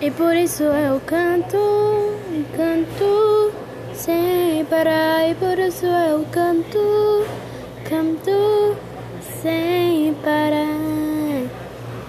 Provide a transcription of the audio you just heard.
E por isso eu canto, canto sem parar. E por isso eu canto, canto sem parar.